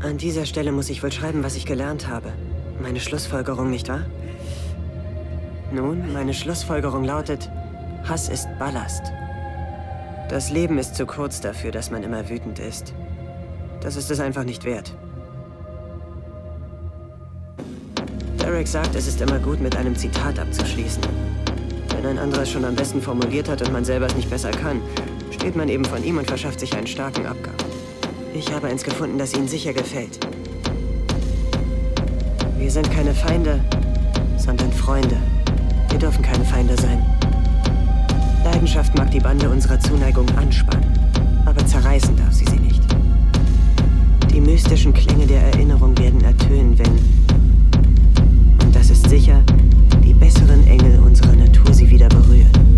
An dieser Stelle muss ich wohl schreiben, was ich gelernt habe. Meine Schlussfolgerung, nicht wahr? Nun, meine Schlussfolgerung lautet, Hass ist Ballast. Das Leben ist zu kurz dafür, dass man immer wütend ist. Das ist es einfach nicht wert. Derek sagt, es ist immer gut, mit einem Zitat abzuschließen. Wenn ein anderer es schon am besten formuliert hat und man selber es nicht besser kann, steht man eben von ihm und verschafft sich einen starken Abgang. Ich habe eins gefunden, das Ihnen sicher gefällt. Wir sind keine Feinde, sondern Freunde. Wir dürfen keine Feinde sein. Leidenschaft mag die Bande unserer Zuneigung anspannen, aber zerreißen darf sie sie nicht. Die mystischen Klänge der Erinnerung werden ertönen, wenn, und das ist sicher, die besseren Engel unserer Natur sie wieder berühren.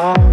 Oh.